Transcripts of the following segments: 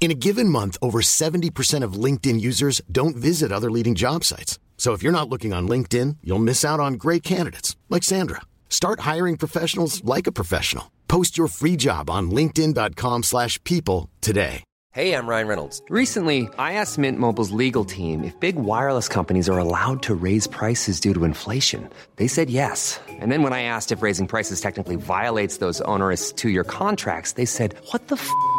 In a given month, over 70% of LinkedIn users don't visit other leading job sites. So if you're not looking on LinkedIn, you'll miss out on great candidates like Sandra. Start hiring professionals like a professional. Post your free job on linkedin.com/people today. Hey, I'm Ryan Reynolds. Recently, I asked Mint Mobile's legal team if big wireless companies are allowed to raise prices due to inflation. They said yes. And then when I asked if raising prices technically violates those onerous two-year contracts, they said, "What the f***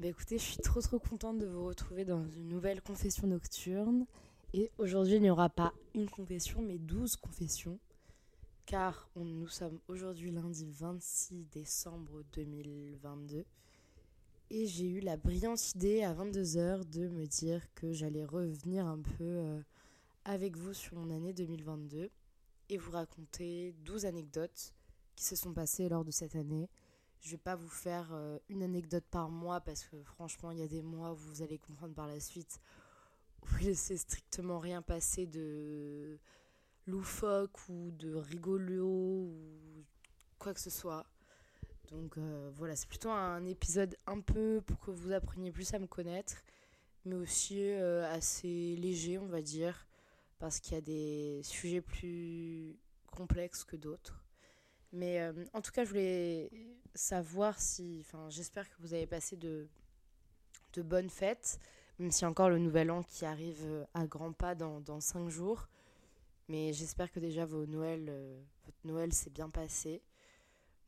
Bah écoutez, je suis trop trop contente de vous retrouver dans une nouvelle confession nocturne. Et aujourd'hui, il n'y aura pas une confession, mais 12 confessions. Car nous sommes aujourd'hui lundi 26 décembre 2022. Et j'ai eu la brillante idée à 22h de me dire que j'allais revenir un peu euh, avec vous sur mon année 2022 et vous raconter 12 anecdotes qui se sont passées lors de cette année. Je vais pas vous faire euh, une anecdote par mois parce que franchement, il y a des mois où vous allez comprendre par la suite où il s'est strictement rien passé de loufoque ou de rigolo ou quoi que ce soit. Donc euh, voilà, c'est plutôt un épisode un peu pour que vous appreniez plus à me connaître, mais aussi euh, assez léger, on va dire, parce qu'il y a des sujets plus complexes que d'autres. Mais euh, en tout cas, je voulais savoir si, enfin, j'espère que vous avez passé de, de bonnes fêtes, même si encore le nouvel an qui arrive euh, à grands pas dans, dans cinq jours. Mais j'espère que déjà vos Noël, euh, votre Noël s'est bien passé.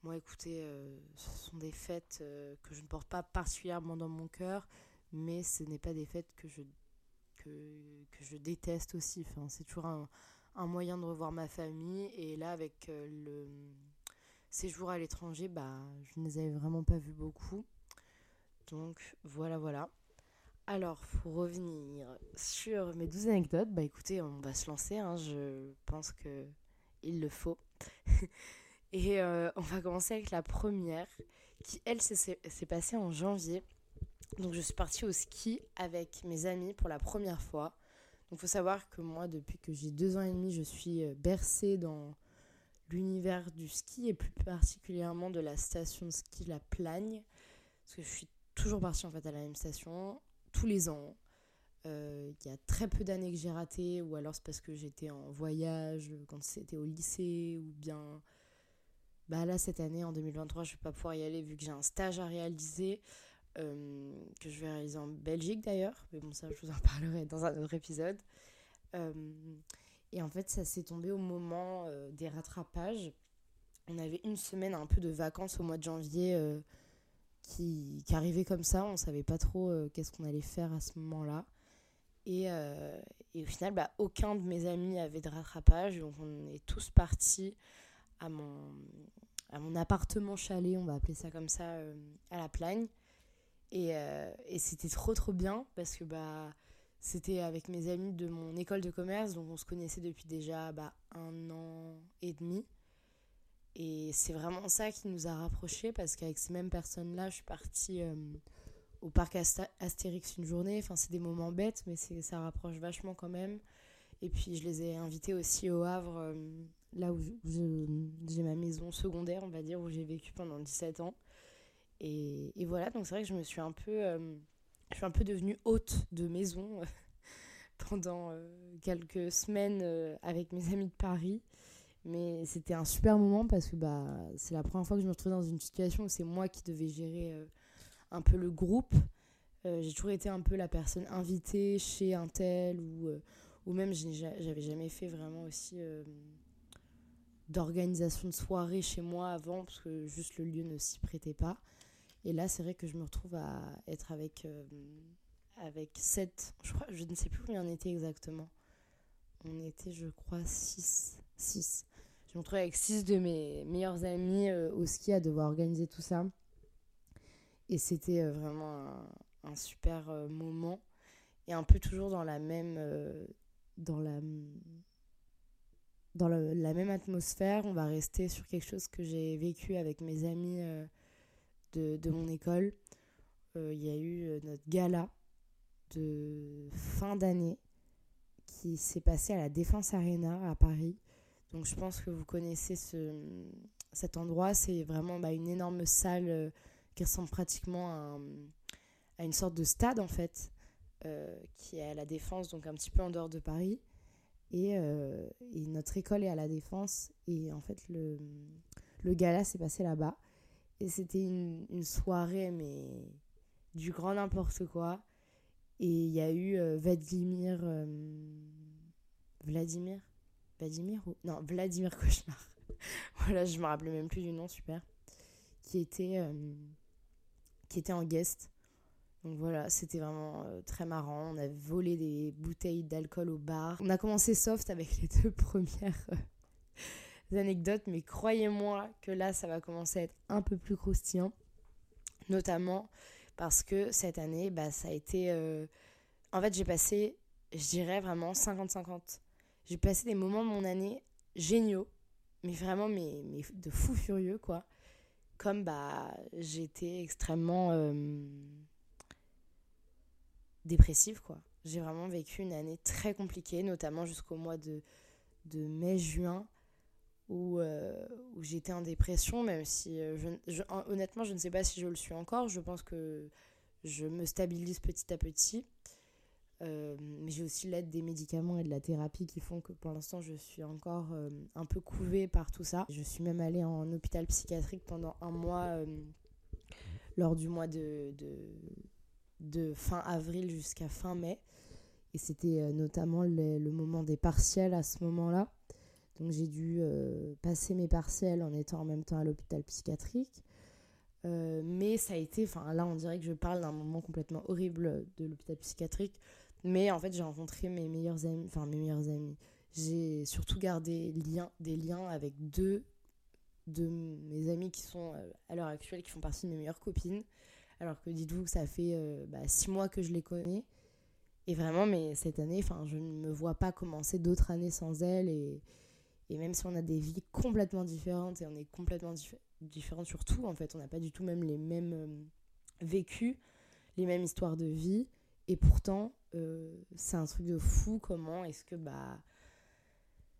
Moi, écoutez, ce sont des fêtes que je ne porte pas particulièrement dans mon cœur, mais ce n'est pas des fêtes que je, que, que je déteste aussi. C'est toujours un, moyen de revoir ma famille. Et là, avec le séjour à l'étranger, bah, je ne les avais vraiment pas vus beaucoup. Donc voilà, voilà. Alors, pour revenir sur mes 12 anecdotes, bah écoutez, on va se lancer, hein, je pense que il le faut. Et euh, on va commencer avec la première, qui elle s'est passée en janvier. Donc je suis partie au ski avec mes amis pour la première fois. Donc il faut savoir que moi, depuis que j'ai deux ans et demi, je suis euh, bercée dans l'univers du ski et plus particulièrement de la station de ski La Plagne. Parce que je suis toujours partie en fait à la même station tous les ans. Euh, Il y a très peu d'années que j'ai raté, ou alors c'est parce que j'étais en voyage euh, quand c'était au lycée, ou bien bah là cette année en 2023 je vais pas pouvoir y aller vu que j'ai un stage à réaliser euh, que je vais réaliser en Belgique d'ailleurs, mais bon ça je vous en parlerai dans un autre épisode. Et en fait ça s'est tombé au moment euh, des rattrapages. On avait une semaine un peu de vacances au mois de janvier euh, qui, qui arrivait comme ça, on savait pas trop euh, qu'est-ce qu'on allait faire à ce moment-là. Et, et au final, bah, aucun de mes amis avait de rattrapage, donc on est tous partis à mon, à mon appartement chalet, on va appeler ça comme ça, à la Plagne. Et, et c'était trop trop bien parce que bah, c'était avec mes amis de mon école de commerce, donc on se connaissait depuis déjà bah, un an et demi. Et c'est vraiment ça qui nous a rapprochés parce qu'avec ces mêmes personnes-là, je suis partie euh, au parc Astérix une journée. Enfin, c'est des moments bêtes, mais ça rapproche vachement quand même. Et puis je les ai invités aussi au Havre, là où j'ai ma maison secondaire, on va dire, où j'ai vécu pendant 17 ans. Et, et voilà, donc c'est vrai que je me suis un peu, je suis un peu devenue hôte de maison pendant quelques semaines avec mes amis de Paris. Mais c'était un super moment parce que bah, c'est la première fois que je me retrouve dans une situation où c'est moi qui devais gérer euh, un peu le groupe. Euh, j'ai toujours été un peu la personne invitée chez un tel ou, euh, ou même j'avais jamais fait vraiment aussi d'organisation de soirée chez moi avant parce que juste le lieu ne s'y prêtait pas. Et là, c'est vrai que je me retrouve à être avec, avec 7, je, ne sais plus combien on était exactement. On était, je crois, 6. 6 je me retrouvais avec six de mes meilleurs amis euh, au ski à devoir organiser tout ça. Et c'était euh, vraiment un, super euh, moment. Et un peu toujours dans la même, dans la, dans la même atmosphère. On va rester sur quelque chose que j'ai vécu avec mes amis de, de, mon école. Il y a eu notre gala de fin d'année qui s'est passé à la Défense Arena à Paris. Donc je pense que vous connaissez ce, cet endroit. C'est vraiment bah, une énorme salle euh, qui ressemble pratiquement à, à, une sorte de stade en fait, euh, qui est à la Défense, donc un petit peu en dehors de Paris. Et, euh, et notre école est à la Défense. Et en fait, le, le gala s'est passé là-bas. Et c'était une, soirée, mais du grand n'importe quoi. Et il y a eu Vladimir. Vladimir? Vladimir ou... Non, Vladimir Cauchemar. voilà, je me rappelais même plus du nom, super. Qui était, euh, qui était en guest. Donc voilà, c'était vraiment euh, très marrant. On a volé des bouteilles d'alcool au bar. On a commencé soft avec les deux premières euh, anecdotes, mais croyez-moi que là, ça va commencer à être un peu plus croustillant. Notamment parce que cette année, bah, ça a été... En fait, j'ai passé, je dirais vraiment 50-50 j'ai passé des moments de mon année géniaux, mais vraiment mais, de fou furieux, quoi. Comme bah, j'étais extrêmement euh, dépressive, quoi. J'ai vraiment vécu une année très compliquée, notamment jusqu'au mois de, de mai-juin, où, euh, où j'étais en dépression, même si euh, honnêtement, je ne sais pas si je le suis encore. Je pense que je me stabilise petit à petit. Euh, mais j'ai aussi l'aide des médicaments et de la thérapie qui font que pour l'instant je suis encore un peu couvée par tout ça. Je suis même allée en hôpital psychiatrique pendant un mois lors du mois de fin avril jusqu'à fin mai. Et c'était notamment le, le, moment des partiels à ce moment-là. Donc j'ai dû passer mes partiels en étant en même temps à l'hôpital psychiatrique. mais ça a été, enfin là on dirait que je parle d'un moment complètement horrible de l'hôpital psychiatrique mais en fait, j'ai rencontré mes meilleurs amis, enfin mes meilleurs amis. J'ai surtout gardé lien, des liens avec deux de mes amis qui sont euh, à l'heure actuelle, qui font partie de mes meilleures copines. Alors que dites-vous que ça fait euh, bah, six mois que je les connais. Et vraiment, mais cette année, enfin, je ne me vois pas commencer d'autres années sans elles. Et, et, même si on a des vies complètement différentes et on est complètement différents sur tout, en fait, on n'a pas du tout même les mêmes euh, vécus, les mêmes histoires de vie. Et pourtant, euh, c'est un truc de fou comment est-ce que bah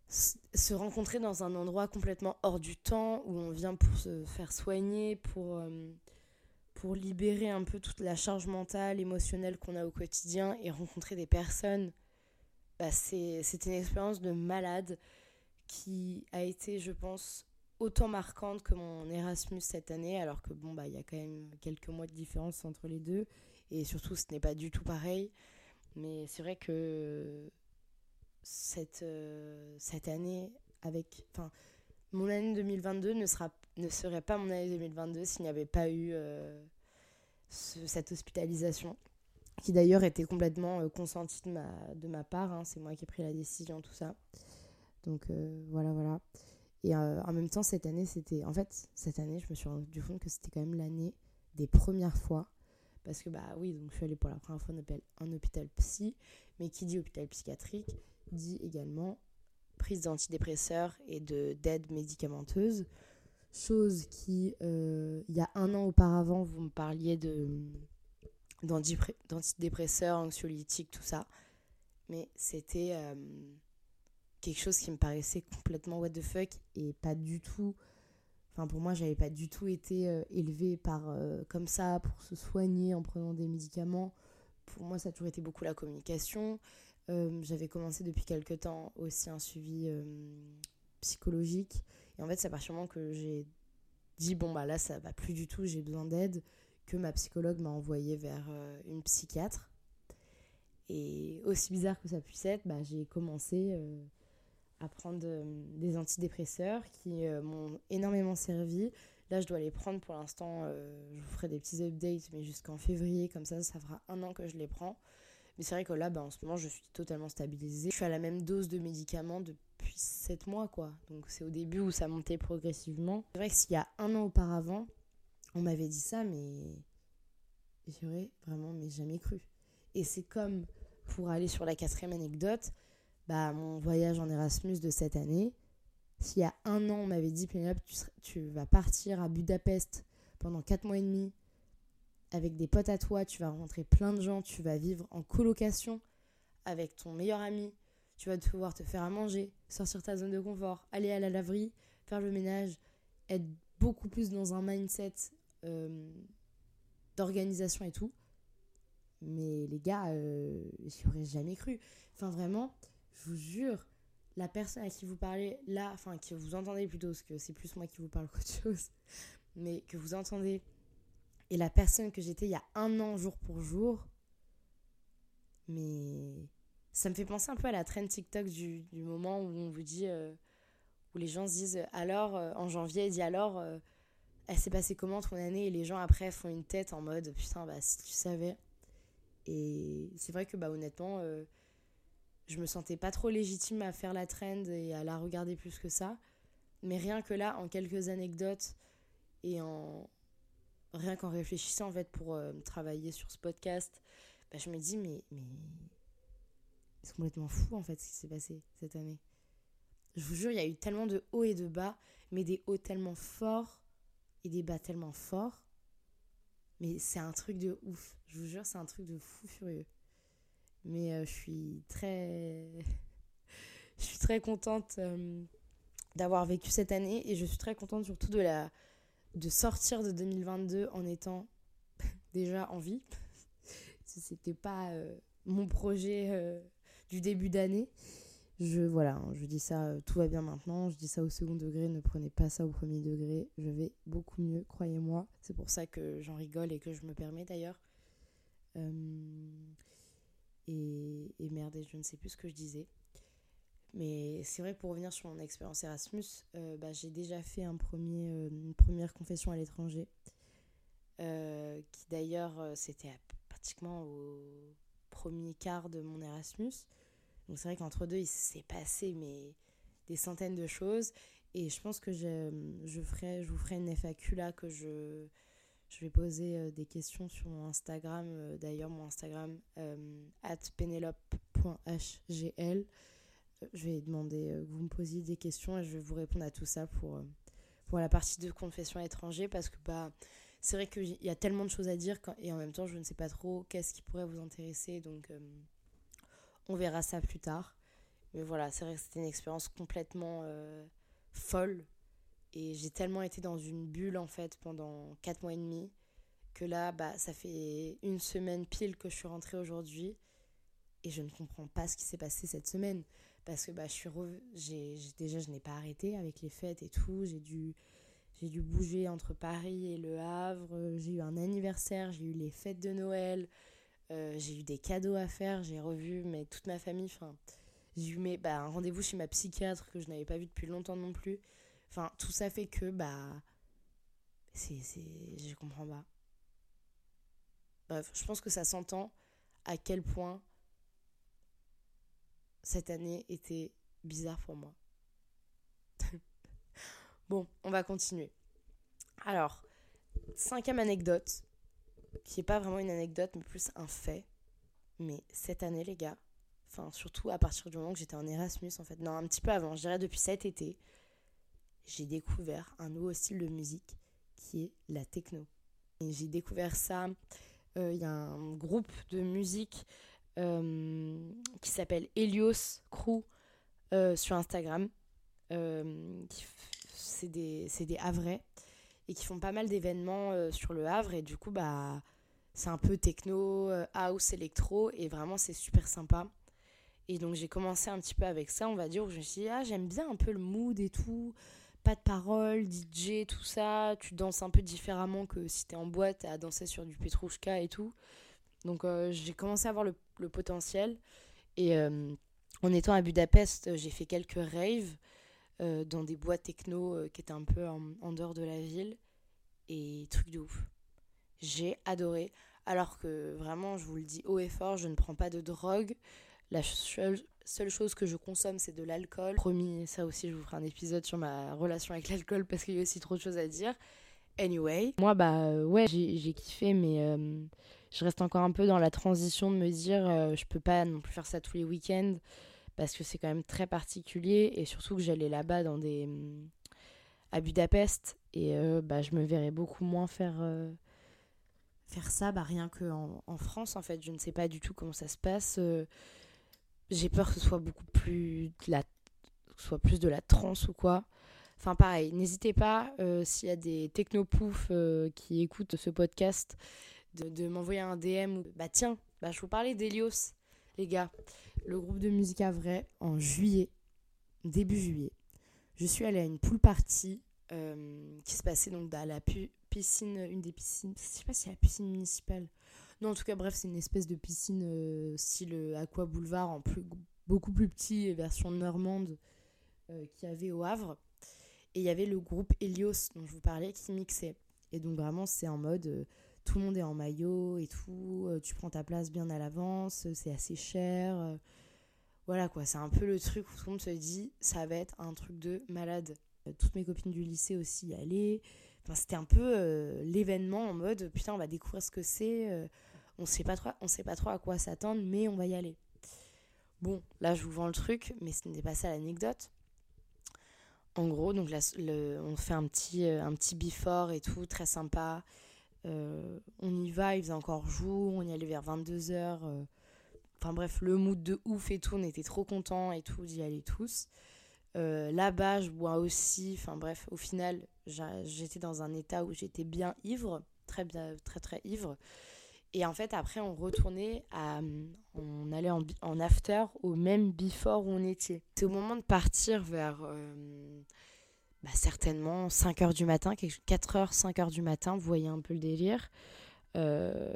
se rencontrer dans un endroit complètement hors du temps où on vient pour se faire soigner, pour, euh, pour libérer un peu toute la charge mentale, émotionnelle qu'on a au quotidien et rencontrer des personnes, bah c'est une expérience de malade qui a été, je pense, autant marquante que mon Erasmus cette année, alors que bon, bah il y a quand même quelques mois de différence entre les deux et surtout ce n'est pas du tout pareil. Mais c'est vrai que cette, euh, cette année, avec. Enfin, mon année 2022 ne, sera, ne serait pas mon année 2022 s'il n'y avait pas eu euh, cette hospitalisation, qui d'ailleurs était complètement euh, consentie de ma, de ma part. Hein. c'est moi qui ai pris la décision, tout ça. Donc voilà, voilà. Et en même temps, cette année, c'était. En fait, cette année, je me suis rendu compte que c'était quand même l'année des premières fois parce que, bah oui, donc je suis allée pour la première fois en hôpital psy, mais qui dit hôpital psychiatrique dit également prise d'antidépresseurs et d'aide médicamenteuse. Chose qui, euh, il y a un an auparavant, vous me parliez d'antidépresseurs, anxiolytiques, tout ça. Mais c'était euh, quelque chose qui me paraissait complètement what the fuck et pas du tout. Enfin, pour moi, j'avais pas du tout été euh, élevée par euh, comme ça pour se soigner en prenant des médicaments. Pour moi, ça a toujours été beaucoup la communication. Euh, j'avais commencé depuis quelques temps aussi un suivi psychologique. Et en fait, c'est à partir du moment que j'ai dit bon, bah là, ça va plus du tout, j'ai besoin d'aide, que ma psychologue m'a envoyé vers une psychiatre. Et aussi bizarre que ça puisse être, bah, j'ai commencé à prendre euh, des antidépresseurs qui euh, m'ont énormément servi. Là, je dois les prendre pour l'instant. Euh, je vous ferai des petits updates, mais jusqu'en février, comme ça, ça fera un an que je les prends. Mais c'est vrai que là, bah, en ce moment, je suis totalement stabilisée. Je suis à la même dose de médicaments depuis 7 mois, quoi. Donc c'est au début où ça montait progressivement. C'est vrai que s'il y a un an auparavant, on m'avait dit ça, mais j'aurais vraiment mais jamais cru. Et c'est comme pour aller sur la quatrième anecdote, bah, mon voyage en Erasmus de cette année. S'il y a un an, on m'avait dit, Pénélope, tu, tu vas partir à Budapest pendant 4 mois et demi avec des potes à toi, tu vas rencontrer plein de gens, tu vas vivre en colocation avec ton meilleur ami, tu vas pouvoir te faire à manger, sortir ta zone de confort, aller à la laverie, faire le ménage, être beaucoup plus dans un mindset euh, d'organisation et tout. Mais les gars, euh, j'y aurais jamais cru. Enfin, vraiment, je vous jure, la personne à qui vous parlez là, enfin, que vous entendez plutôt, parce que c'est plus moi qui vous parle qu'autre chose, mais que vous entendez, et la personne que j'étais il y a un an, jour pour jour, mais ça me fait penser un peu à la trend TikTok du, du moment où on vous dit, euh, où les gens se disent, alors, euh, en janvier, dit alors, euh, elle s'est passée comment ton année? Et les gens après font une tête en mode, putain, bah si tu savais. Et c'est vrai que, bah honnêtement, je me sentais pas trop légitime à faire la trend et à la regarder plus que ça. Mais rien que là, en quelques anecdotes et en rien qu'en réfléchissant en fait pour euh, travailler sur ce podcast, bah, je me dis mais mais c'est complètement fou en fait ce qui s'est passé cette année. Je vous jure, il y a eu tellement de hauts et de bas, mais des hauts tellement forts et des bas tellement forts. Mais c'est un truc de ouf. Je vous jure, c'est un truc de fou furieux. Mais euh, je suis très. je suis très contente euh, d'avoir vécu cette année et je suis très contente surtout de, la, de sortir de 2022 en étant déjà en vie. C'était pas euh, mon projet du début d'année. Je, voilà, hein, je dis ça, tout va bien maintenant. Je dis ça au second degré, ne prenez pas ça au premier degré. Je vais beaucoup mieux, croyez-moi. C'est pour ça que j'en rigole et que je me permets d'ailleurs. Et, merde, je ne sais plus ce que je disais. Mais c'est vrai, pour revenir sur mon expérience Erasmus, euh, bah, j'ai déjà fait un premier, euh, une première confession à l'étranger. Euh, qui d'ailleurs, c'était pratiquement au premier quart de mon Erasmus. Donc c'est vrai qu'entre deux, il s'est passé mais, des centaines de choses. Et je pense que je, je, ferai, je vous ferai une FAQ là que je, je vais poser euh, des questions sur mon Instagram. Euh, d'ailleurs, mon Instagram, euh, penelope.hgl. Je vais demander que vous me posiez des questions et je vais vous répondre à tout ça pour, pour la partie de confession à l'étranger parce que bah, c'est vrai qu'il y a tellement de choses à dire et en même temps, je ne sais pas trop qu'est-ce qui pourrait vous intéresser. Donc, on verra ça plus tard. Mais voilà, c'est vrai que c'était une expérience complètement folle et j'ai tellement été dans une bulle en fait pendant 4 mois et demi que là, bah, ça fait une semaine pile que je suis rentrée aujourd'hui. Et je ne comprends pas ce qui s'est passé cette semaine. Parce que bah, je suis déjà je n'ai pas arrêté avec les fêtes et tout, j'ai dû j'ai dû bouger entre Paris et Le Havre, j'ai eu un anniversaire, j'ai eu les fêtes de Noël, euh, j'ai eu des cadeaux à faire, j'ai revu mais toute ma famille, j'ai eu mes, bah, un rendez-vous chez ma psychiatre que je n'avais pas vu depuis longtemps non plus. Enfin, tout ça fait que, bah. C'est. Je comprends pas. Bref, je pense que ça s'entend à quel point cette année était bizarre pour moi. bon, on va continuer. Alors, cinquième anecdote, qui n'est pas vraiment une anecdote, mais plus un fait. Mais cette année, les gars, enfin, surtout à partir du moment que j'étais en Erasmus, en fait, non, un petit peu avant, je dirais depuis cet été, j'ai découvert un nouveau style de musique qui est la techno. J'ai découvert ça, euh, il y a un groupe de musique euh, qui s'appelle Helios Crew sur Instagram. c'est des, des Havrais et qui font pas mal d'événements sur le Havre. Et du coup, bah, c'est un peu techno, house, électro. Et vraiment, c'est super sympa. Et donc j'ai commencé un petit peu avec ça, on va dire, où je me suis dit, ah, j'aime bien un peu le mood et tout, pas de paroles, DJ, tout ça, tu danses un peu différemment que si t'es en boîte à danser sur du Petrouchka et tout. Donc euh, j'ai commencé à voir le, potentiel. Et euh, en étant à Budapest, j'ai fait quelques raves euh, dans des boîtes techno qui étaient un peu en, en, dehors de la ville. Et truc de ouf. J'ai adoré. Alors que vraiment, je vous le dis haut et fort, je ne prends pas de drogue. La seule, chose que je consomme, c'est de l'alcool. Promis, ça aussi, je vous ferai un épisode sur ma relation avec l'alcool parce qu'il y a aussi trop de choses à dire. Anyway. Moi, bah ouais, j'ai kiffé, mais euh, je reste encore un peu dans la transition de me dire, euh, je peux pas non plus faire ça tous les week-ends parce que c'est quand même très particulier et surtout que j'allais là-bas dans des. à Budapest et euh, bah, je me verrais beaucoup moins faire faire ça bah, rien qu'en en France en fait je ne sais pas du tout comment ça se passe j'ai peur que ce soit beaucoup plus de la soit plus de la trance ou quoi. Enfin pareil, n'hésitez pas euh, s'il y a des technopoufs euh, qui écoutent ce podcast de, m'envoyer un DM bah tiens, bah je vous parlais d'Elios les gars, le groupe de musique à vrai en juillet, début juillet. Je suis allée à une pool party euh, qui se passait donc dans la piscine, une des piscines, je sais pas si c'est la piscine municipale non, en tout cas, bref, c'est une espèce de piscine euh, style euh, Aqua Boulevard, en plus, beaucoup plus petit, version normande, euh, qu'il y avait au Havre. Et il y avait le groupe Helios, dont je vous parlais, qui mixait. Et donc, vraiment, c'est en mode tout le monde est en maillot et tout, tu prends ta place bien à l'avance, c'est assez cher. voilà quoi, c'est un peu le truc où tout le monde se dit ça va être un truc de malade. Toutes mes copines du lycée aussi y allaient. Enfin, c'était un peu l'événement en mode putain, on va découvrir ce que c'est on sait pas trop, on sait pas trop à quoi s'attendre, mais on va y aller. Bon, là je vous vends le truc, mais ce n'est pas ça l'anecdote. En gros, donc on fait un petit, euh, un petit et tout, très sympa. Euh, on y va, il faisait encore jour, on y allait vers 22h. Euh. enfin bref, le mood de ouf et tout, on était trop contents et tout d'y aller tous. Là-bas, je bois aussi, enfin bref, au final, j'étais dans un état où j'étais bien ivre, très, bien, très très ivre. Et en fait, après, on retournait. On allait en, after au même before où on était. C'est au moment de partir vers. Euh, bah, certainement 5 h du matin, 4 h, 5 h du matin, vous voyez un peu le délire. Euh,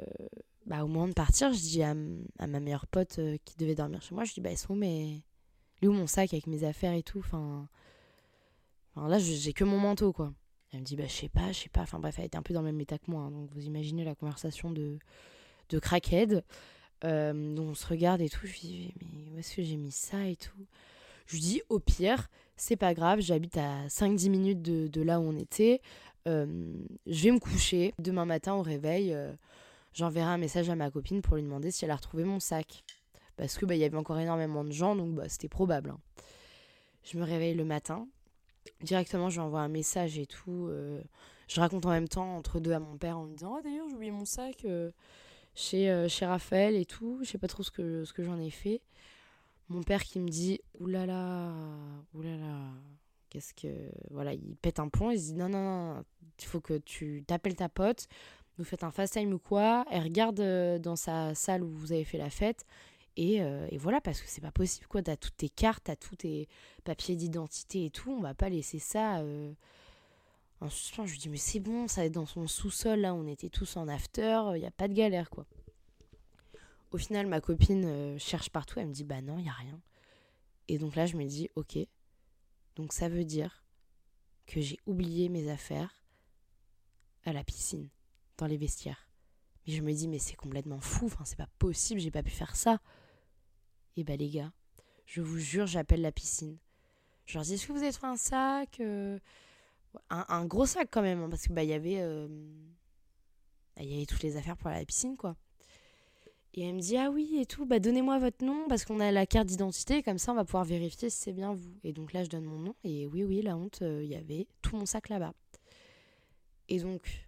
bah, au moment de partir, je dis à, ma meilleure pote euh, qui devait dormir chez moi, je dis bah, ils sont où mes. où mon sac avec mes affaires et tout? Enfin là, j'ai que mon manteau, quoi. Elle me dit, bah, je sais pas, je sais pas. Enfin bref, elle était un peu dans le même état que moi. Hein. donc vous imaginez la conversation de, de crackhead. Euh, on se regarde et tout. Je lui dis, mais où est-ce que j'ai mis ça et tout? Je lui dis, au pire, c'est pas grave, j'habite à 5-10 minutes de, là où on était. Euh, je vais me coucher. Demain matin, au réveil, euh, j'enverrai un message à ma copine pour lui demander si elle a retrouvé mon sac. Parce que bah, y avait encore énormément de gens, donc bah, c'était probable. Hein. Je me réveille le matin, directement, je lui envoie un message et tout. Euh, je raconte en même temps entre deux à mon père en me disant Oh, d'ailleurs, j'ai oublié mon sac euh, chez, euh, chez Raphaël et tout. Je sais pas trop ce que, ce que j'en ai fait. Mon père qui me dit Oulala, oulala, qu'est-ce que. Voilà, il pète un plomb. Il se dit Non, non, non, il faut que tu t'appelles ta pote. Vous faites un fast time ou quoi. Elle regarde dans sa salle où vous avez fait la fête euh, et, voilà, parce que c'est pas possible, quoi. T'as toutes tes cartes, t'as tous tes papiers d'identité et tout. On va pas laisser ça euh, en suspens. Je lui dis, mais c'est bon, ça est dans son sous-sol, là, on était tous en after, il n'y a pas de galère, quoi. Au final, ma copine euh, cherche partout, elle me dit, bah non, il a rien. Et donc là, je me dis, ok, donc ça veut dire que j'ai oublié mes affaires à la piscine, dans les vestiaires. Mais je me dis, mais c'est complètement fou, enfin, c'est pas possible, j'ai pas pu faire ça. Et eh bah ben, les gars, je vous jure, j'appelle la piscine. Je leur dis, est-ce que vous avez trouvé un sac euh, un, gros sac quand même, hein, parce que bah il y avait... Euh, bah, y toutes les affaires pour la piscine, quoi. Et elle me dit, ah oui, et tout, bah donnez-moi votre nom, parce qu'on a la carte d'identité, comme ça on va pouvoir vérifier si c'est bien vous. Et donc là, je donne mon nom, et oui, oui, la honte, euh, il y avait tout mon sac là-bas. Et donc,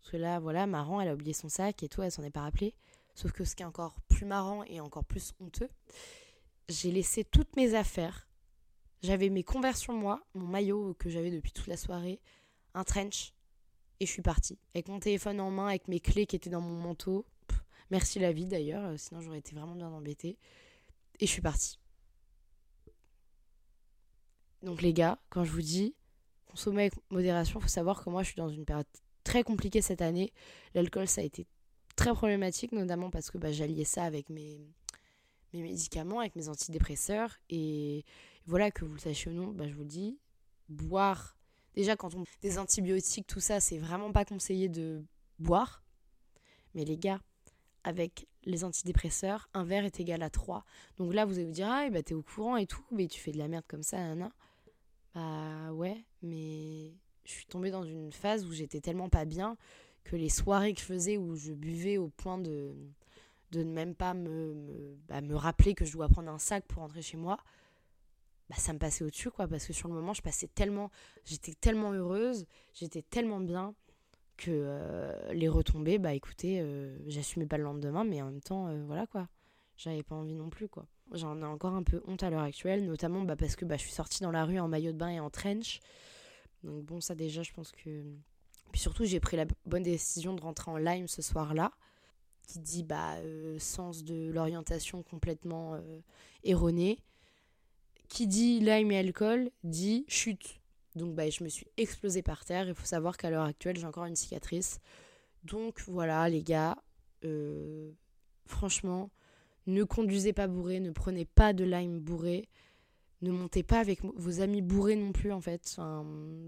parce que là, voilà, marrant, elle a oublié son sac et tout, elle s'en est pas rappelée. Sauf que ce qui est encore plus marrant et encore plus honteux, j'ai laissé toutes mes affaires J'avais mes conversions moi, mon maillot que j'avais depuis toute la soirée, un trench, et je suis partie. Avec mon téléphone en main, avec mes clés qui étaient dans mon manteau. merci la vie d'ailleurs, euh, sinon j'aurais été vraiment bien embêtée. Et je suis partie. Donc les gars, quand je vous dis consommer avec modération, faut savoir que moi je suis dans une période très compliquée cette année. L'alcool ça a été très problématique, notamment parce que bah, j'alliais ça avec mes, mes médicaments, avec mes antidépresseurs. Et voilà, que vous le sachiez ou non, bah, je vous le dis, boire, déjà quand on... Des antibiotiques, tout ça, c'est vraiment pas conseillé de boire. Mais les gars, avec les antidépresseurs, un verre est égal à 3. Donc là, vous allez vous dire, ah, bah, t'es au courant et tout, mais tu fais de la merde comme ça, nan, Bah ouais, mais je suis tombée dans une phase où j'étais tellement pas bien que les soirées que je faisais où je buvais au point de, de ne même pas bah, me rappeler que je dois prendre un sac pour rentrer chez moi, bah, ça me passait au-dessus, quoi, parce que sur le moment, je passais tellement, j'étais tellement heureuse, j'étais tellement bien que euh, les retombées, bah écoutez, euh, j'assumais pas le lendemain, mais en même temps, euh, voilà quoi, j'avais pas envie non plus, quoi. J'en ai encore un peu honte à l'heure actuelle, notamment bah, parce que bah, je suis sortie dans la rue en maillot de bain et en trench. Donc bon, ça déjà, je pense que... Puis surtout, j'ai pris la bonne décision de rentrer en lime ce soir-là qui dit bah, euh, sens de l'orientation complètement euh, erroné. Qui dit lime et alcool dit chute. Donc bah, je me suis explosée par terre. Il faut savoir qu'à l'heure actuelle, j'ai encore une cicatrice. Donc voilà, les gars, euh, franchement, ne conduisez pas bourré, ne prenez pas de lime bourré. Ne montez pas avec vos amis bourrés non plus, en fait.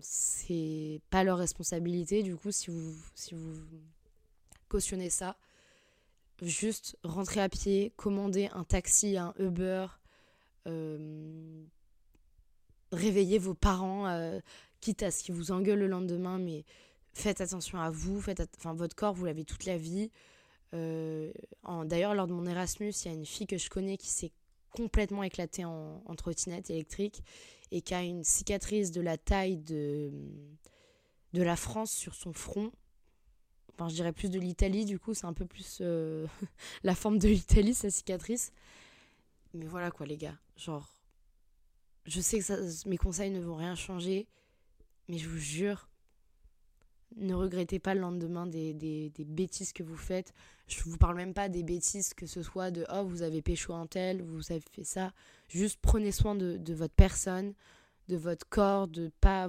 C'est pas leur responsabilité, du coup, si vous, si vous cautionnez ça juste rentrer à pied, commander un taxi, un Uber, euh, réveiller vos parents, euh, quitte à ce qu'ils vous engueulent le lendemain, mais faites attention à vous, faites enfin votre corps, vous l'avez toute la vie. Euh, D'ailleurs, lors de mon Erasmus, il y a une fille que je connais qui s'est complètement éclatée en, en, trottinette électrique et qui a une cicatrice de la taille de, de la France sur son front Enfin, je dirais plus de l'Italie, du coup, c'est un peu plus euh, la forme de l'Italie, sa cicatrice. Mais voilà quoi, les gars. Genre, je sais que mes conseils ne vont rien changer, mais je vous jure, ne regrettez pas le lendemain des, des, des, bêtises que vous faites. Je vous parle même pas des bêtises que ce soit de oh, vous avez pécho un tel, vous avez fait ça. Juste prenez soin de, de votre personne, de votre corps, de pas.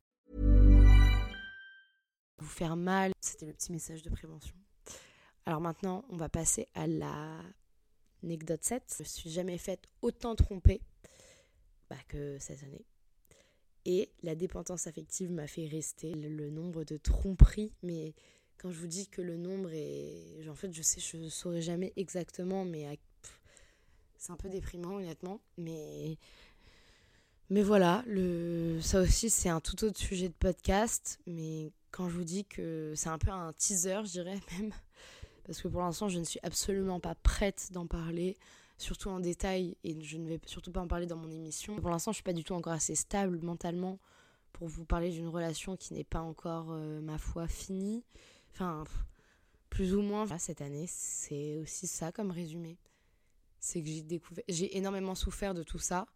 Vous faire mal, c'était le petit message de prévention. Alors maintenant, on va passer à la anecdote 7. Je ne suis jamais faite autant tromper bah, que cette année. Et la dépendance affective m'a fait rester le, nombre de tromperies. Mais quand je vous dis que le nombre est. En fait, je sais, je ne saurais jamais exactement, mais c'est un peu déprimant, honnêtement. Mais. Mais voilà, le... ça aussi, c'est un tout autre sujet de podcast. Mais quand je vous dis que c'est un peu un teaser, je dirais même. Parce que pour l'instant, je ne suis absolument pas prête d'en parler surtout en détail, et je ne vais surtout pas en parler dans mon émission. Pour l'instant, je suis pas du tout encore assez stable mentalement pour vous parler d'une relation qui n'est pas encore, euh, ma foi, finie. Enfin, plus ou moins. Cette année, c'est aussi ça comme résumé. C'est que j'ai découvert, j'ai énormément souffert de tout ça.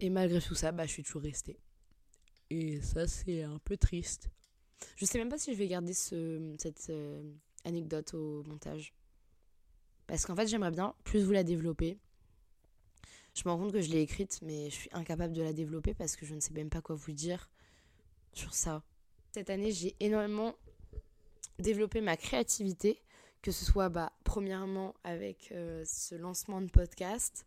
Et malgré tout ça, bah, je suis toujours restée. Et ça, c'est un peu triste. Je sais même pas si je vais garder ce, cette euh, anecdote au montage Parce qu'en fait, j'aimerais bien plus vous la développer. Je me rends compte que je l'ai écrite, mais je suis incapable de la développer parce que je ne sais même pas quoi vous dire sur ça. Cette année, j'ai énormément développé ma créativité, que ce soit bah, premièrement avec euh, ce lancement de podcast,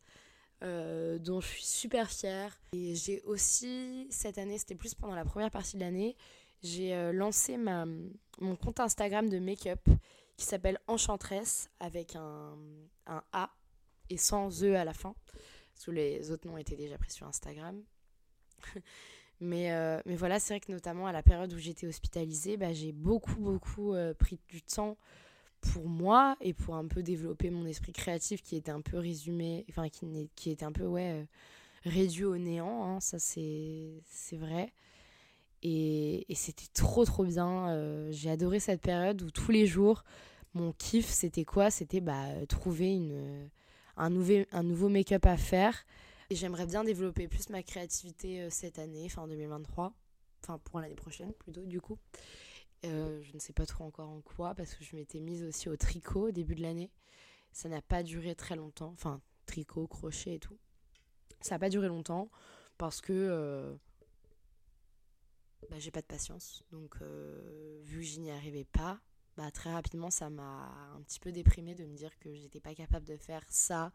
euh, dont je suis super fière. Et j'ai aussi, cette année, c'était plus pendant la première partie de l'année, j'ai euh, lancé ma, mon compte Instagram de make-up qui s'appelle Enchantress avec un, un A et sans E à la fin. Parce que les autres noms étaient déjà pris sur Instagram. mais, euh, mais voilà, c'est vrai que notamment à la période où j'étais hospitalisée, bah, j'ai beaucoup, beaucoup pris du temps pour moi et pour un peu développer mon esprit créatif qui était un peu résumé, enfin qui, qui était un peu ouais, euh, réduit au néant, hein, ça c'est vrai. Et, c'était trop trop bien. Euh, j'ai adoré cette période où tous les jours, mon kiff c'était quoi? C'était bah, trouver une, un, nouvel, un nouveau make-up à faire. Et j'aimerais bien développer plus ma créativité euh, cette année, enfin en 2023, enfin pour l'année prochaine plutôt du coup. Euh, je ne sais pas trop encore en quoi, parce que je m'étais mise aussi au tricot au début de l'année. Ça n'a pas duré très longtemps. Enfin, tricot, crochet et tout. Ça n'a pas duré longtemps parce que euh, bah, j'ai pas de patience. Donc, euh, vu que je n'y arrivais pas, bah, très rapidement, ça m'a un petit peu déprimée de me dire que j'étais pas capable de faire ça.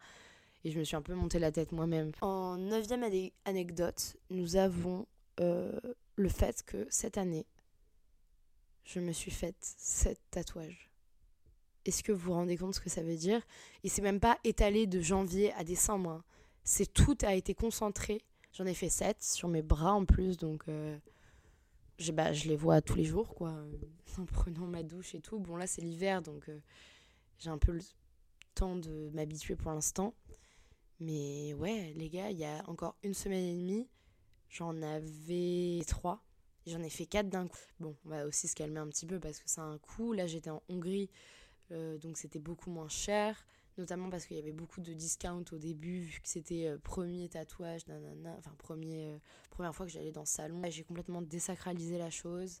Et je me suis un peu monté la tête moi-même. En neuvième anecdote, nous avons le fait que cette année, je me suis faite sept tatouages. Est-ce que vous vous rendez compte ce que ça veut dire? Et c'est même pas étalé de janvier à décembre. Hein. C'est tout a été concentré. J'en ai fait sept sur mes bras en plus, donc euh, bah, je les vois tous les jours, quoi, en prenant ma douche et tout. Bon, là c'est l'hiver, donc euh, j'ai un peu le temps de m'habituer pour l'instant. Mais ouais, les gars, il y a encore une semaine et demie, j'en avais trois. J'en ai fait 4 d'un coup. Bon, on va aussi se calmer un petit peu parce que c'est un coût. Là, j'étais en Hongrie, euh, donc c'était beaucoup moins cher. Notamment parce qu'il y avait beaucoup de discount au début, vu que c'était euh, premier tatouage, nanana, enfin premier, euh, première fois que j'allais dans ce salon. J'ai complètement désacralisé la chose.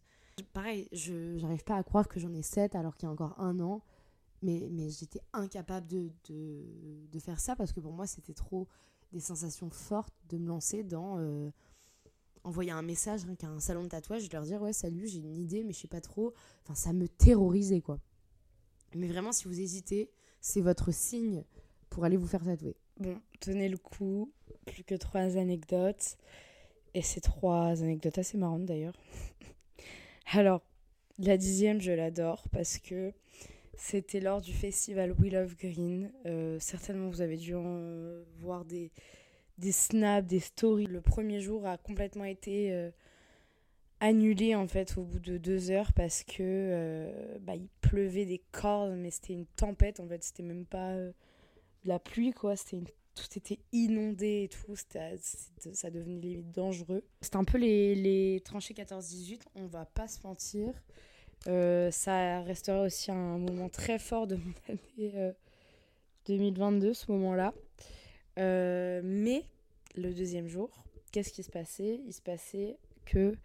Pareil, je n'arrive pas à croire que j'en ai 7 alors qu'il y a encore un an. Mais, mais j'étais incapable de, de, de, faire ça parce que pour moi, c'était trop des sensations fortes de me lancer dans envoyer un message hein, qu'à un salon de tatouage, je leur dire ouais salut, j'ai une idée mais je sais pas trop. Enfin ça me terrorisait quoi. Mais vraiment si vous hésitez, c'est votre signe pour aller vous faire tatouer. Bon, tenez le coup, plus que trois anecdotes. Et ces trois anecdotes assez marrantes d'ailleurs. Alors, la dixième, je l'adore parce que c'était lors du festival We Love Green. Euh, certainement, vous avez dû en voir des, des snaps, des stories. Le premier jour a complètement été euh, annulé en fait au bout de deux heures parce que euh, bah, il pleuvait des cordes, mais c'était une tempête en fait. C'était même pas euh, de la pluie quoi. C'était tout était inondé et tout. ça devenait limite dangereux. C'était un peu les, les tranchées 14-18. On va pas se mentir. ça restera aussi un moment très fort de mon année 2022, ce moment-là. Euh, mais le deuxième jour, qu'est-ce qui se passait? Il se passait que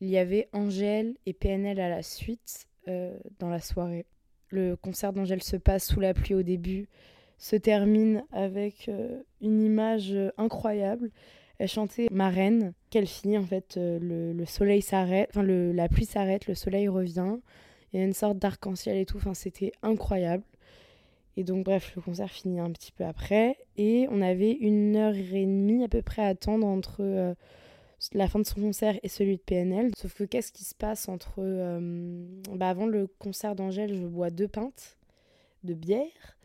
il y avait Angèle et PNL à la suite euh, dans la soirée. Le concert d'Angèle se passe sous la pluie au début, se termine avec euh, une image incroyable. Elle chantait Ma reine, qu'elle finit en fait, le, le, soleil s'arrête, enfin la pluie s'arrête, le soleil revient, il y a une sorte d'arc-en-ciel et tout, enfin c'était incroyable. Et donc, bref, le concert finit un petit peu après. Et on avait une heure et demie à peu près à attendre entre euh, la fin de son concert et celui de PNL. Sauf que qu'est-ce qui se passe entre. Euh, bah avant le concert d'Angèle, je bois deux pintes de bière.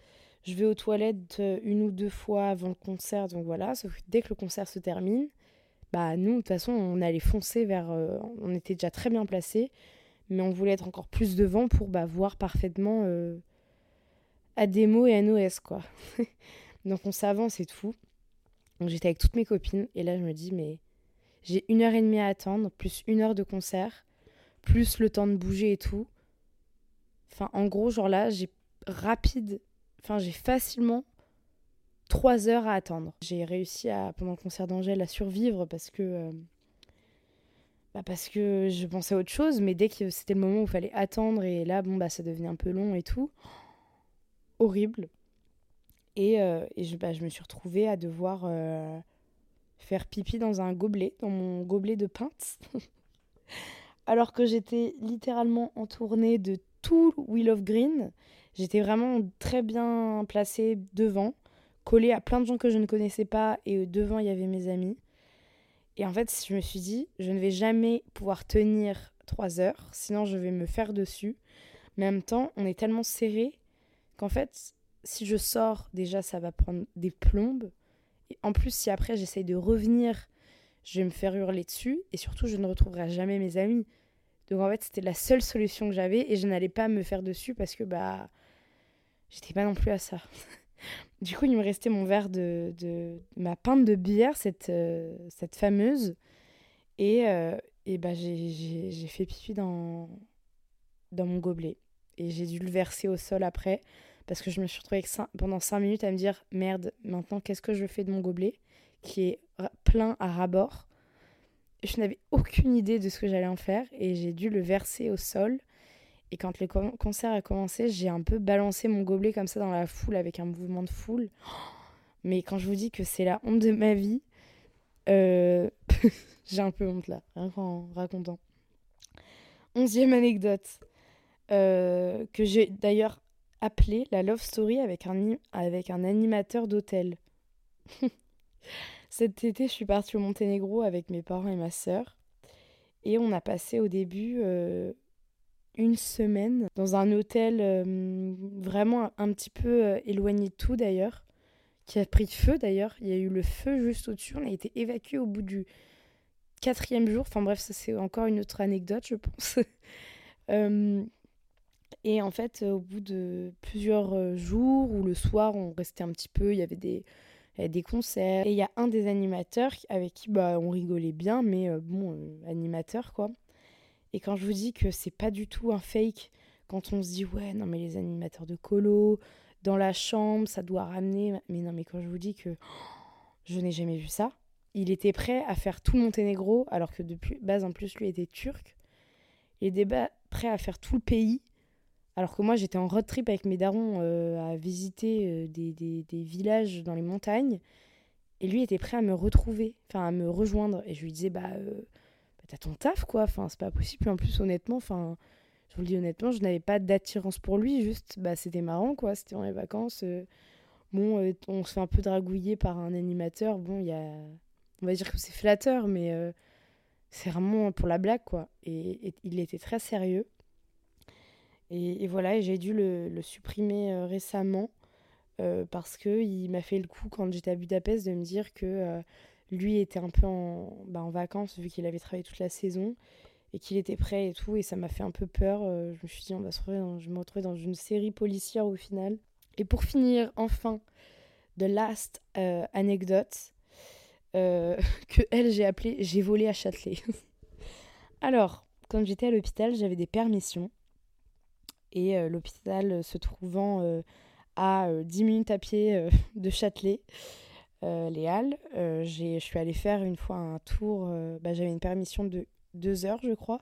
Je vais aux toilettes euh, une ou deux fois avant le concert, donc voilà. Sauf que dès que le concert se termine, bah nous, de toute façon, on allait foncer vers. on était déjà très bien placés, mais on voulait être encore plus devant pour bah, voir parfaitement Ademo et NOS, quoi. Donc on s'avance et tout. Donc j'étais avec toutes mes copines et là je me dis, mais j'ai une heure et demie à attendre, plus une heure de concert, plus le temps de bouger et tout. Enfin, en gros, genre là, j'ai rapide, enfin, j'ai facilement trois heures à attendre. J'ai réussi à, pendant le concert d'Angèle à survivre parce que. Euh, bah parce que je pensais à autre chose, mais dès que c'était le moment où il fallait attendre, et là, bon, bah, ça devenait un peu long et tout horrible. Et, je, bah, je, me suis retrouvée à devoir faire pipi dans un gobelet, dans mon gobelet de pinte. Alors que j'étais littéralement entourée de tout Wheel of Green. J'étais vraiment très bien placée devant, collée à plein de gens que je ne connaissais pas, et devant il y avait mes amis. Et en fait, je me suis dit, je ne vais jamais pouvoir tenir trois heures, sinon je vais me faire dessus. Mais en même temps, on est tellement serré qu'en fait, si je sors, déjà, ça va prendre des plombes. Et en plus, si après j'essaye de revenir, je vais me faire hurler dessus. Et surtout, je ne retrouverai jamais mes amis. Donc en fait, c'était la seule solution que j'avais et je n'allais pas me faire dessus parce que bah j'étais pas non plus à ça. du coup, il me restait mon verre de, ma pinte de bière, cette, euh, fameuse. Et, euh, bah, j'ai fait pipi dans mon gobelet. Et j'ai dû le verser au sol après parce que je me suis retrouvée pendant 5 minutes à me dire merde, maintenant qu'est-ce que je fais de mon gobelet qui est plein à ras-bord Je n'avais aucune idée de ce que j'allais en faire et j'ai dû le verser au sol. Et quand le concert a commencé, j'ai un peu balancé mon gobelet comme ça dans la foule avec un mouvement de foule. Mais quand je vous dis que c'est la honte de ma vie, euh, j'ai un peu honte là, rien qu'en racontant. Onzième anecdote, euh, que j'ai d'ailleurs appelé la Love Story avec un, avec un animateur d'hôtel. Cet été, je suis partie au Monténégro avec mes parents et ma sœur. Et on a passé au début euh, une semaine dans un hôtel euh, vraiment un, petit peu éloigné de tout d'ailleurs, qui a pris feu d'ailleurs. Il y a eu le feu juste au-dessus. On a été évacué au bout du quatrième jour. Enfin bref, ça c'est encore une autre anecdote, je pense. et en fait, au bout de plusieurs jours ou le soir, on restait un petit peu. Il y avait des des concerts. Et il y a un des animateurs avec qui bah, on rigolait bien, mais euh, bon, euh, animateur quoi. Et quand je vous dis que c'est pas du tout un fake, quand on se dit ouais, non mais les animateurs de colo, dans la chambre, ça doit ramener. Mais non, mais quand je vous dis que je n'ai jamais vu ça, il était prêt à faire tout le Monténégro, alors que depuis base en plus lui était turc. Il était prêt à faire tout le pays alors que moi, j'étais en road trip avec mes darons euh, à visiter euh, des, des, villages dans les montagnes. Et lui était prêt à me retrouver, enfin à me rejoindre. Et je lui disais, bah, euh, bah t'as ton taf, quoi. Enfin, c'est pas possible. en plus, honnêtement, enfin, je vous le dis honnêtement, je n'avais pas d'attirance pour lui. Juste, bah, c'était marrant, quoi. C'était dans les vacances. bon, on se fait un peu dragouiller par un animateur. Bon, il y a. On va dire que c'est flatteur, mais c'est vraiment pour la blague, quoi. et il était très sérieux. Et, voilà, j'ai dû le, supprimer euh, récemment euh, parce qu'il m'a fait le coup quand j'étais à Budapest de me dire que euh, lui était un peu en, bah, en vacances vu qu'il avait travaillé toute la saison et qu'il était prêt et tout. Et ça m'a fait un peu peur. je me suis dit, on va se retrouver je me retrouver dans une série policière au final. Et pour finir, enfin, The Last Anecdote, que elle, j'ai appelé J'ai volé à Châtelet. Alors, quand j'étais à l'hôpital, j'avais des permissions et euh, l'hôpital euh, se trouvant euh, à 10 minutes à pied de Châtelet. les Halles. je suis allée faire une fois un tour. Bah, J'avais une permission de deux heures, je crois.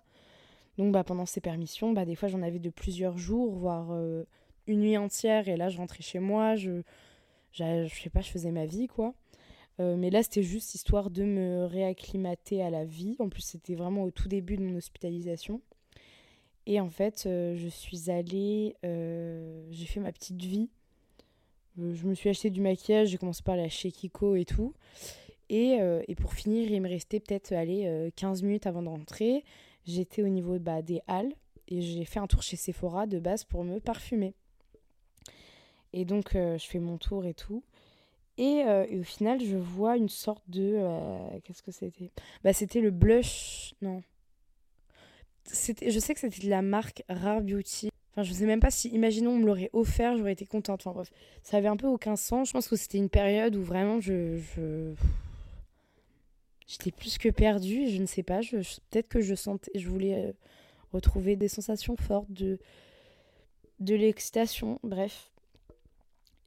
Donc bah, pendant ces permissions, bah, des fois j'en avais de plusieurs jours, voire une nuit entière. Et là, je rentrais chez moi, je, je sais pas, je faisais ma vie, quoi. mais là, c'était juste histoire de me réacclimater à la vie. En plus, c'était vraiment au tout début de mon hospitalisation. Et en fait, euh, je suis allée, euh, j'ai fait ma petite vie. Euh, je me suis acheté du maquillage, j'ai commencé par aller chez Kiko et tout. Et, et, pour finir, il me restait peut-être aller 15 minutes avant de rentrer. J'étais au niveau bah, des halles et j'ai fait un tour chez Sephora de base pour me parfumer. Et donc, je fais mon tour et tout. Et, et, au final, je vois une sorte de. Qu'est-ce que c'était? Bah, c'était le blush. Non je sais que c'était de la marque Rare Beauty. Enfin, je sais même pas si, imaginons, on me l'aurait offert, j'aurais été contente. Enfin bref, ça avait un peu aucun sens. Je pense que c'était une période où vraiment je. J'étais plus que perdue, je ne sais pas. Je, Peut-être que je sentais. Je voulais euh, retrouver des sensations fortes de, de l'excitation, bref.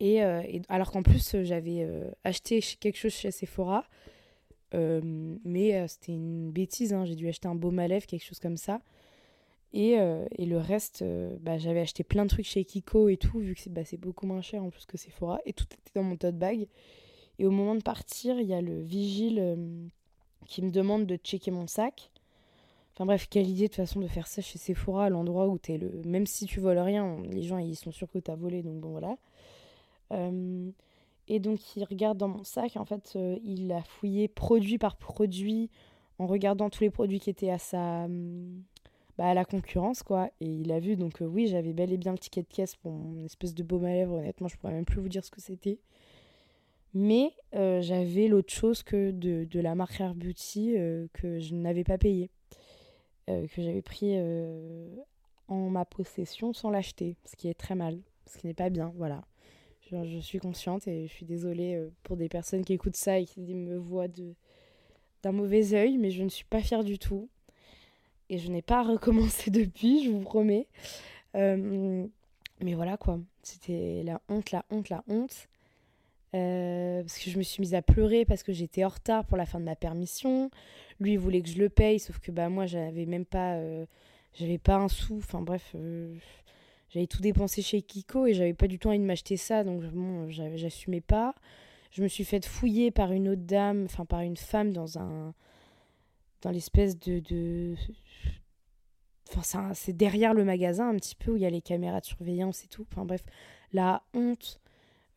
Et, euh, alors qu'en plus, j'avais euh, acheté quelque chose chez Sephora. Mais c'était une bêtise, hein. j'ai dû acheter un baume à lèvres, quelque chose comme ça. Et, et le reste, bah, j'avais acheté plein de trucs chez Kiko et tout, vu que c'est bah, beaucoup moins cher en plus que Sephora. Et tout était dans mon tote bag. Et au moment de partir, il y a le vigile qui me demande de checker mon sac. Enfin bref, quelle idée de façon de faire ça chez Sephora, l'endroit où t'es le. Même si tu voles rien, les gens ils sont sûrs que t'as volé, donc bon voilà. Euh, et donc il regarde dans mon sac, en fait euh, il a fouillé produit par produit en regardant tous les produits qui étaient à sa. Bah, à la concurrence quoi. Et il a vu, donc euh, oui, j'avais bel et bien le ticket de caisse pour mon espèce de baume à lèvres, honnêtement, je pourrais même plus vous dire ce que c'était. Mais j'avais l'autre chose que de, la marque Air Beauty que je n'avais pas payé. Euh, que j'avais pris euh, en ma possession sans l'acheter, ce qui est très mal, ce qui n'est pas bien, voilà. Je, suis consciente et je suis désolée euh, pour des personnes qui écoutent ça et qui me voient d'un mauvais œil, mais je ne suis pas fière du tout. Et je n'ai pas recommencé depuis, je vous promets. mais voilà quoi, c'était la honte, la honte, la honte. parce que je me suis mise à pleurer parce que j'étais en retard pour la fin de ma permission. Lui, il voulait que je le paye, sauf que bah, moi, j'avais même pas, euh, j'avais pas un sou. Enfin bref, euh, j'avais tout dépensé chez Kiko et j'avais pas du tout envie de m'acheter ça, donc bon, j'assumais pas. Je me suis fait fouiller par une autre dame, enfin par une femme dans un, dans l'espèce de, de... Enfin, c'est derrière le magasin un petit peu où il y a les caméras de surveillance et tout. Enfin bref, la honte.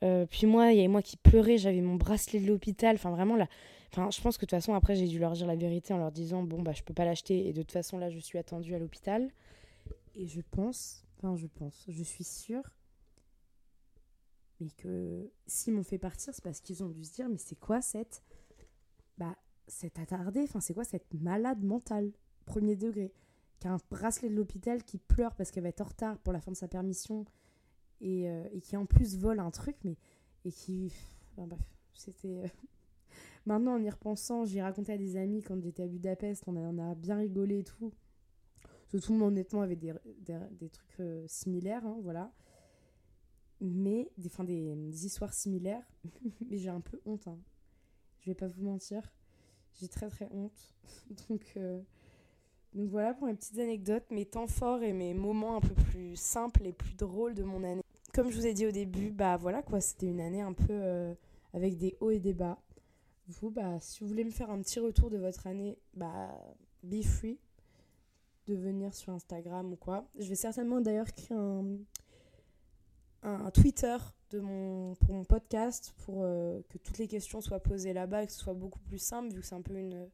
Euh, puis moi, il y avait moi qui pleurais, j'avais mon bracelet de l'hôpital. Enfin vraiment, là, Enfin, je pense que de toute façon, après, j'ai dû leur dire la vérité en leur disant bon, bah, je peux pas l'acheter. Et de toute façon, là, je suis attendue à l'hôpital. Et je pense, enfin, je pense, je suis sûre, mais que s'ils m'ont fait partir, c'est parce qu'ils ont dû se dire mais c'est quoi cette. Bah, cette attardée, enfin, c'est quoi cette malade mentale, premier degré, qui a un bracelet de l'hôpital, qui pleure parce qu'elle va être en retard pour la fin de sa permission et, euh, qui en plus vole un truc, mais. et qui. Enfin, bref, c'était. Euh, Maintenant, en y repensant, j'ai raconté à des amis quand j'étais à Budapest, on a bien rigolé et tout. Tout le monde, honnêtement, avait des, des, trucs euh, similaires, hein, voilà. Mais, des, fin, des, histoires similaires. mais j'ai un peu honte, hein. Je vais pas vous mentir. J'ai très très honte. donc, euh, donc voilà pour mes petites anecdotes, mes temps forts et mes moments un peu plus simples et plus drôles de mon année. Comme je vous ai dit au début, bah voilà quoi, c'était une année un peu euh, avec des hauts et des bas vous, bah, si vous voulez me faire un petit retour de votre année, bah, be free de venir sur Instagram ou quoi. Je vais certainement d'ailleurs créer un, Twitter de mon, pour mon podcast pour euh, que toutes les questions soient posées là-bas et que ce soit beaucoup plus simple vu que c'est un peu une,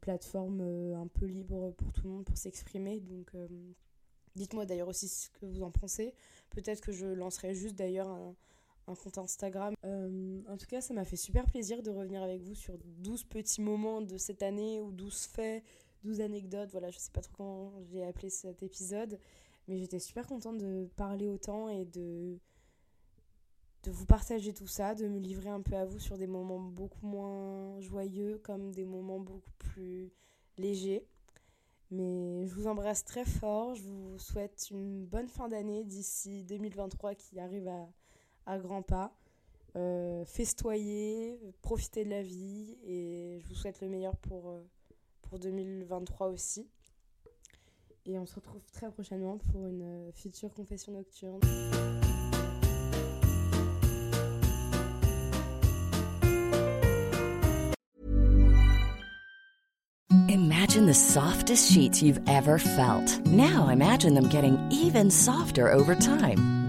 plateforme euh, un peu libre pour tout le monde pour s'exprimer. Donc euh, dites-moi d'ailleurs aussi ce que vous en pensez. Peut-être que je lancerai juste d'ailleurs un un compte Instagram. En tout cas, ça m'a fait super plaisir de revenir avec vous sur 12 petits moments de cette année ou 12 faits, 12 anecdotes. Voilà, je sais pas trop comment j'ai appelé cet épisode, mais j'étais super contente de parler autant et de de vous partager tout ça, de me livrer un peu à vous sur des moments beaucoup moins joyeux comme des moments beaucoup plus légers. Mais je vous embrasse très fort, je vous souhaite une bonne fin d'année d'ici 2023 qui arrive à, à grands pas. Euh, festoyer, profiter de la vie et je vous souhaite le meilleur pour, euh, pour 2023 aussi. Et on se retrouve très prochainement pour une euh, future confession nocturne. Imagine the softest sheets you've ever felt. Now imagine them getting even softer over time.